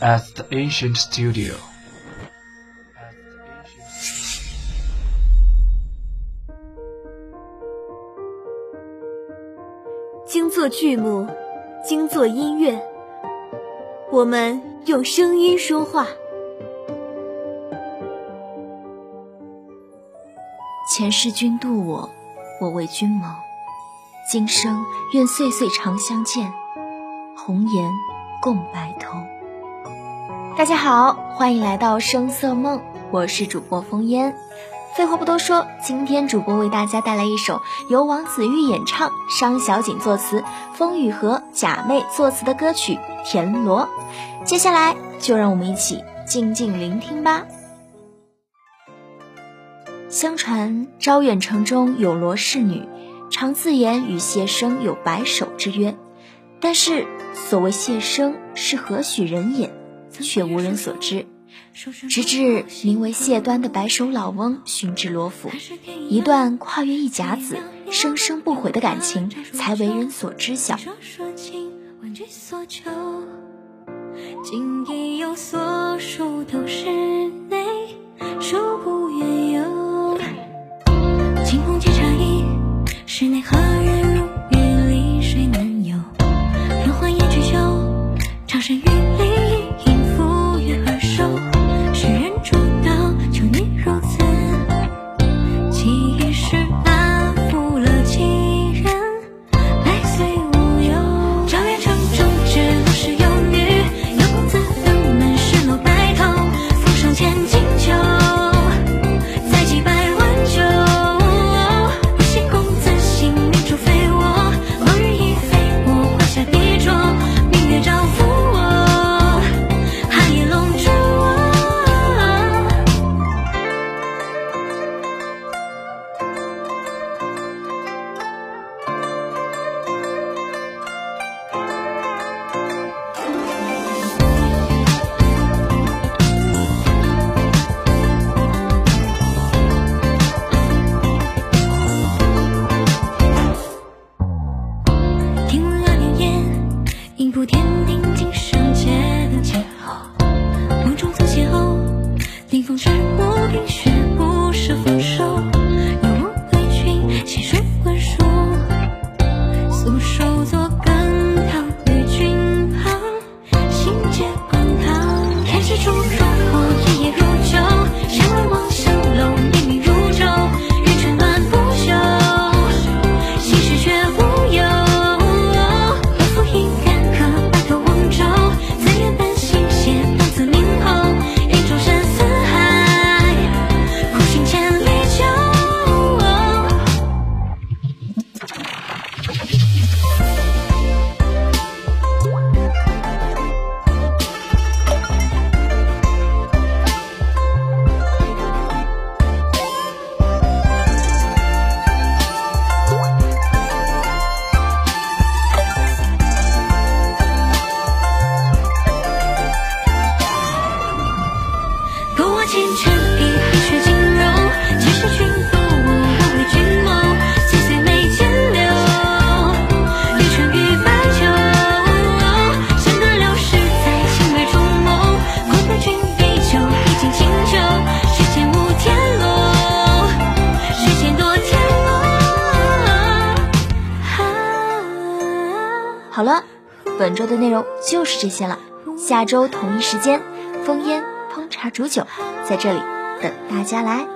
at the ancient studio. 精作剧目，精作音乐，我们用声音说话。前世君渡我，我为君谋。今生愿岁岁长相见，红颜共白头。大家好，欢迎来到声色梦，我是主播风烟。废话不多说，今天主播为大家带来一首由王子玉演唱、商小景作词、风雨和假寐作词的歌曲《田螺》。接下来就让我们一起静静聆听吧。相传招远城中有罗氏女，常自言与谢生有白首之约，但是所谓谢生是何许人也，却无人所知。直至名为谢端的白首老翁寻至罗府，一段跨越一甲子、生生不悔的感情才为人所知晓。天定，今生结的劫后，梦中曾邂逅，凌风穿过冰雪。好了，本周的内容就是这些了。下周同一时间，风烟烹茶煮酒，在这里等大家来。